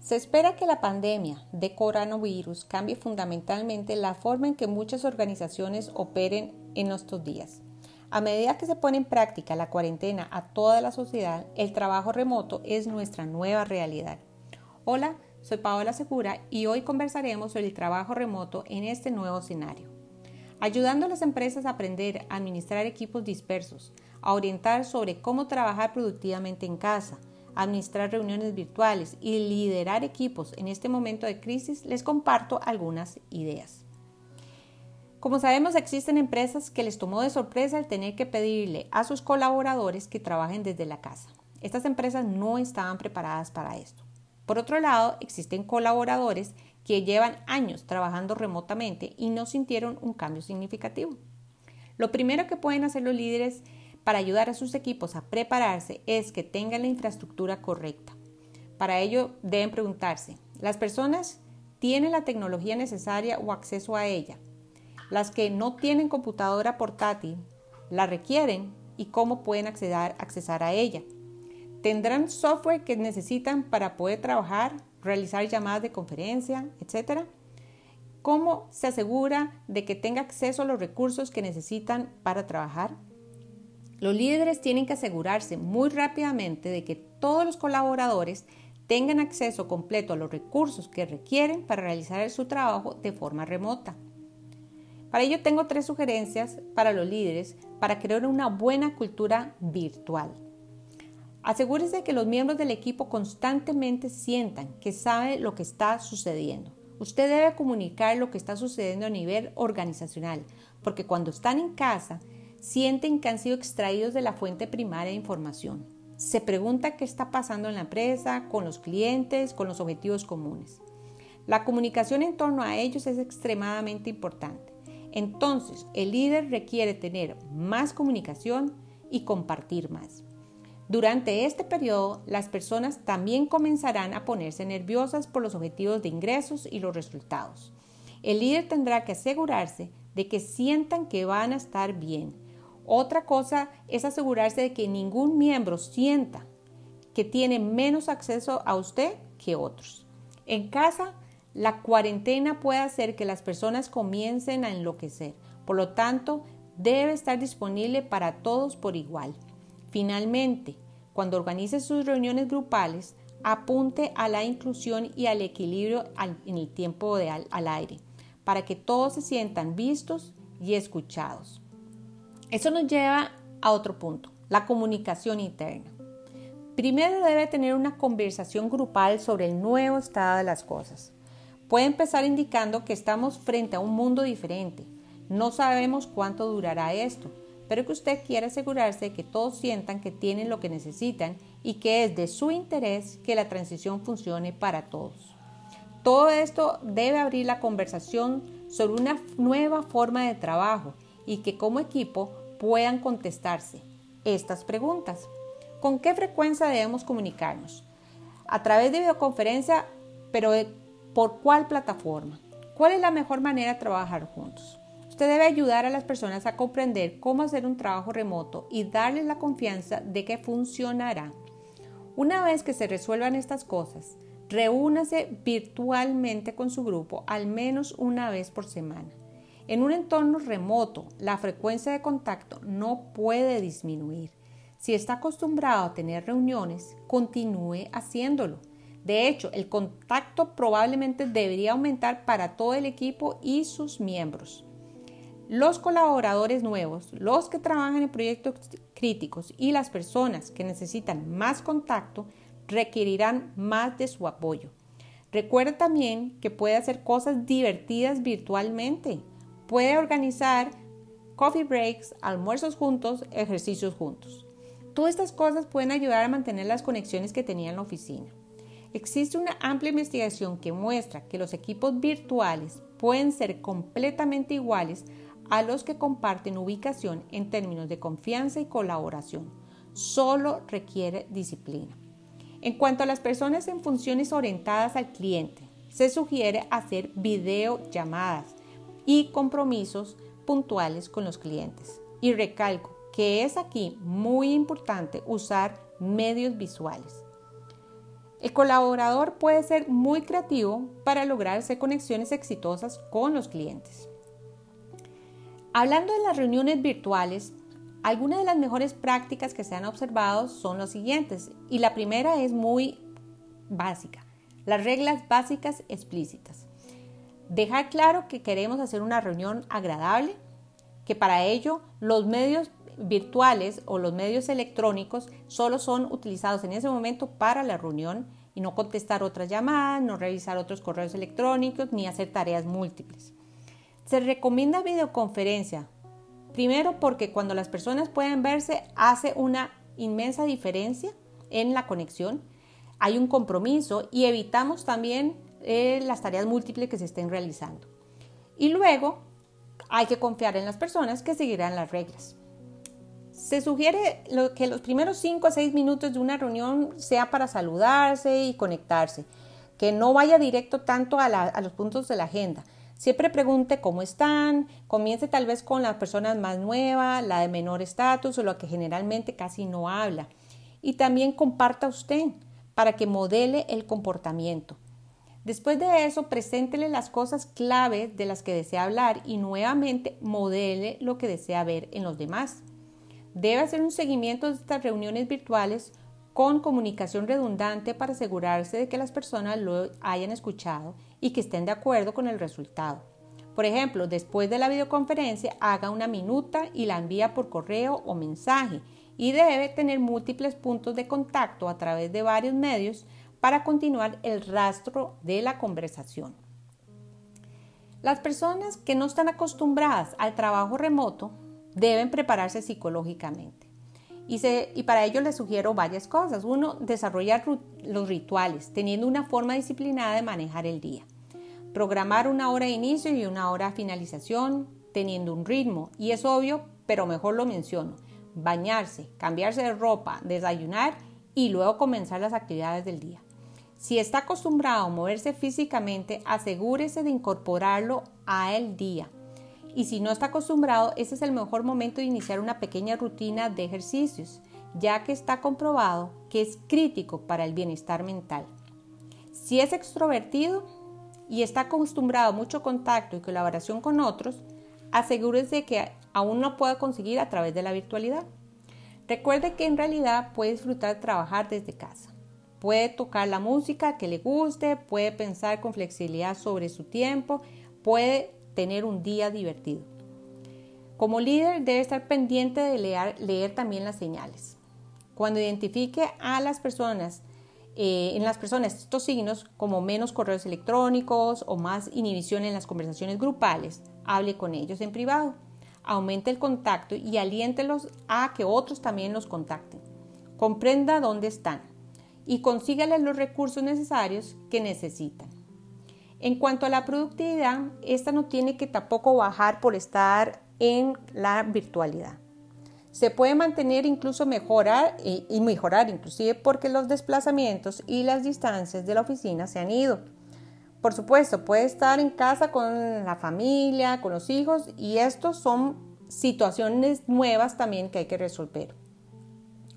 Se espera que la pandemia de coronavirus cambie fundamentalmente la forma en que muchas organizaciones operen en estos días. A medida que se pone en práctica la cuarentena a toda la sociedad, el trabajo remoto es nuestra nueva realidad. Hola, soy Paola Segura y hoy conversaremos sobre el trabajo remoto en este nuevo escenario. Ayudando a las empresas a aprender a administrar equipos dispersos, a orientar sobre cómo trabajar productivamente en casa, administrar reuniones virtuales y liderar equipos en este momento de crisis, les comparto algunas ideas. Como sabemos, existen empresas que les tomó de sorpresa el tener que pedirle a sus colaboradores que trabajen desde la casa. Estas empresas no estaban preparadas para esto. Por otro lado, existen colaboradores que llevan años trabajando remotamente y no sintieron un cambio significativo. Lo primero que pueden hacer los líderes para ayudar a sus equipos a prepararse es que tengan la infraestructura correcta. Para ello deben preguntarse, ¿las personas tienen la tecnología necesaria o acceso a ella? Las que no tienen computadora portátil, ¿la requieren y cómo pueden acceder, accesar a ella? ¿Tendrán software que necesitan para poder trabajar, realizar llamadas de conferencia, etcétera? ¿Cómo se asegura de que tenga acceso a los recursos que necesitan para trabajar? Los líderes tienen que asegurarse muy rápidamente de que todos los colaboradores tengan acceso completo a los recursos que requieren para realizar su trabajo de forma remota. Para ello tengo tres sugerencias para los líderes para crear una buena cultura virtual. Asegúrese de que los miembros del equipo constantemente sientan que sabe lo que está sucediendo. Usted debe comunicar lo que está sucediendo a nivel organizacional, porque cuando están en casa sienten que han sido extraídos de la fuente primaria de información. Se pregunta qué está pasando en la empresa, con los clientes, con los objetivos comunes. La comunicación en torno a ellos es extremadamente importante. Entonces, el líder requiere tener más comunicación y compartir más. Durante este periodo, las personas también comenzarán a ponerse nerviosas por los objetivos de ingresos y los resultados. El líder tendrá que asegurarse de que sientan que van a estar bien, otra cosa es asegurarse de que ningún miembro sienta que tiene menos acceso a usted que otros. En casa, la cuarentena puede hacer que las personas comiencen a enloquecer. Por lo tanto, debe estar disponible para todos por igual. Finalmente, cuando organice sus reuniones grupales, apunte a la inclusión y al equilibrio en el tiempo de al aire, para que todos se sientan vistos y escuchados. Eso nos lleva a otro punto, la comunicación interna. Primero debe tener una conversación grupal sobre el nuevo estado de las cosas. Puede empezar indicando que estamos frente a un mundo diferente. No sabemos cuánto durará esto, pero que usted quiere asegurarse de que todos sientan que tienen lo que necesitan y que es de su interés que la transición funcione para todos. Todo esto debe abrir la conversación sobre una nueva forma de trabajo y que como equipo puedan contestarse estas preguntas. ¿Con qué frecuencia debemos comunicarnos? A través de videoconferencia, pero ¿por cuál plataforma? ¿Cuál es la mejor manera de trabajar juntos? Usted debe ayudar a las personas a comprender cómo hacer un trabajo remoto y darles la confianza de que funcionará. Una vez que se resuelvan estas cosas, reúnase virtualmente con su grupo al menos una vez por semana. En un entorno remoto, la frecuencia de contacto no puede disminuir. Si está acostumbrado a tener reuniones, continúe haciéndolo. De hecho, el contacto probablemente debería aumentar para todo el equipo y sus miembros. Los colaboradores nuevos, los que trabajan en proyectos críticos y las personas que necesitan más contacto requerirán más de su apoyo. Recuerda también que puede hacer cosas divertidas virtualmente. Puede organizar coffee breaks, almuerzos juntos, ejercicios juntos. Todas estas cosas pueden ayudar a mantener las conexiones que tenía en la oficina. Existe una amplia investigación que muestra que los equipos virtuales pueden ser completamente iguales a los que comparten ubicación en términos de confianza y colaboración. Solo requiere disciplina. En cuanto a las personas en funciones orientadas al cliente, se sugiere hacer videollamadas y compromisos puntuales con los clientes. Y recalco que es aquí muy importante usar medios visuales. El colaborador puede ser muy creativo para lograr hacer conexiones exitosas con los clientes. Hablando de las reuniones virtuales, algunas de las mejores prácticas que se han observado son las siguientes y la primera es muy básica, las reglas básicas explícitas. Dejar claro que queremos hacer una reunión agradable, que para ello los medios virtuales o los medios electrónicos solo son utilizados en ese momento para la reunión y no contestar otras llamadas, no revisar otros correos electrónicos ni hacer tareas múltiples. Se recomienda videoconferencia, primero porque cuando las personas pueden verse hace una inmensa diferencia en la conexión, hay un compromiso y evitamos también eh, las tareas múltiples que se estén realizando. Y luego hay que confiar en las personas que seguirán las reglas. Se sugiere que los primeros 5 a 6 minutos de una reunión sea para saludarse y conectarse, que no vaya directo tanto a, a los puntos de la agenda. Siempre pregunte cómo están, comience tal vez con la persona más nueva, la de menor estatus o la que generalmente casi no habla. Y también comparta usted para que modele el comportamiento. Después de eso, preséntele las cosas claves de las que desea hablar y nuevamente modele lo que desea ver en los demás. Debe hacer un seguimiento de estas reuniones virtuales con comunicación redundante para asegurarse de que las personas lo hayan escuchado y que estén de acuerdo con el resultado. Por ejemplo, después de la videoconferencia, haga una minuta y la envía por correo o mensaje y debe tener múltiples puntos de contacto a través de varios medios para continuar el rastro de la conversación. Las personas que no están acostumbradas al trabajo remoto deben prepararse psicológicamente. Y, y, para ello les sugiero varias cosas. Uno, desarrollar los rituales, teniendo una forma disciplinada de manejar el día. Programar una hora de inicio y una hora de finalización, teniendo un ritmo. Y es obvio, pero mejor lo menciono. Bañarse, cambiarse de ropa, desayunar y luego comenzar las actividades del día. Si está acostumbrado a moverse físicamente, asegúrese de incorporarlo a el día y si no está acostumbrado, ese es el mejor momento de iniciar una pequeña rutina de ejercicios, ya que está comprobado que es crítico para el bienestar mental. Si es extrovertido y está acostumbrado a mucho contacto y colaboración con otros, asegúrese que aún no pueda conseguir a través de la virtualidad. Recuerde que en realidad puede disfrutar de trabajar desde casa. Puede tocar la música que le guste, puede pensar con flexibilidad sobre su tiempo, puede tener un día divertido. Como líder debe estar pendiente de leer, también las señales. Cuando identifique a las personas, eh, en las personas estos signos como menos correos electrónicos o más inhibición en las conversaciones grupales, hable con ellos en privado. Aumente el contacto y aliéntelos a que otros también los contacten. Comprenda dónde están y consígales los recursos necesarios que necesitan. En cuanto a la productividad, esta no tiene que tampoco bajar por estar en la virtualidad. Se puede mantener incluso mejorar y, mejorar inclusive porque los desplazamientos y las distancias de la oficina se han ido. Por supuesto, puede estar en casa con la familia, con los hijos y estos son situaciones nuevas también que hay que resolver.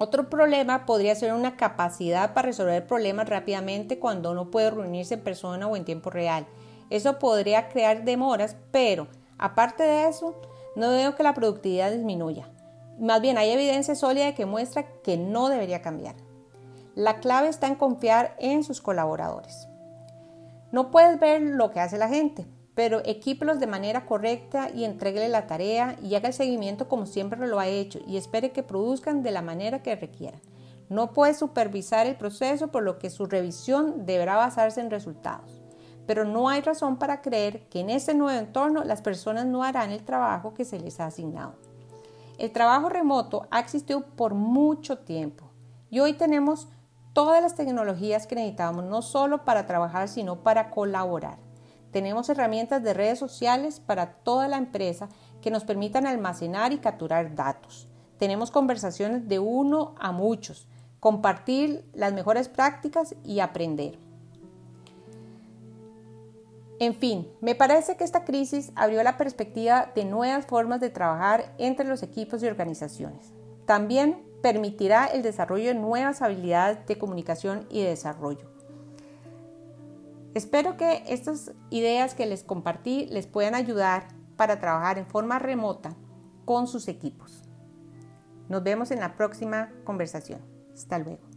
Otro problema podría ser una capacidad para resolver problemas rápidamente cuando uno puede reunirse en persona o en tiempo real. Eso podría crear demoras, pero aparte de eso, no veo que la productividad disminuya. Más bien hay evidencia sólida que muestra que no debería cambiar. La clave está en confiar en sus colaboradores. No puedes ver lo que hace la gente, pero equípelos de manera correcta y entreguele la tarea y haga el seguimiento como siempre lo ha hecho y espere que produzcan de la manera que requieran. No puede supervisar el proceso por lo que su revisión deberá basarse en resultados. Pero no hay razón para creer que en este nuevo entorno las personas no harán el trabajo que se les ha asignado. El trabajo remoto ha existido por mucho tiempo y hoy tenemos todas las tecnologías que necesitamos no solo para trabajar sino para colaborar. Tenemos herramientas de redes sociales para toda la empresa que nos permitan almacenar y capturar datos. Tenemos conversaciones de uno a muchos, compartir las mejores prácticas y aprender. En fin, me parece que esta crisis abrió la perspectiva de nuevas formas de trabajar entre los equipos y organizaciones. También permitirá el desarrollo de nuevas habilidades de comunicación y de desarrollo Espero que estas ideas que les compartí les puedan ayudar para trabajar en forma remota con sus equipos. Nos vemos en la próxima conversación. Hasta luego.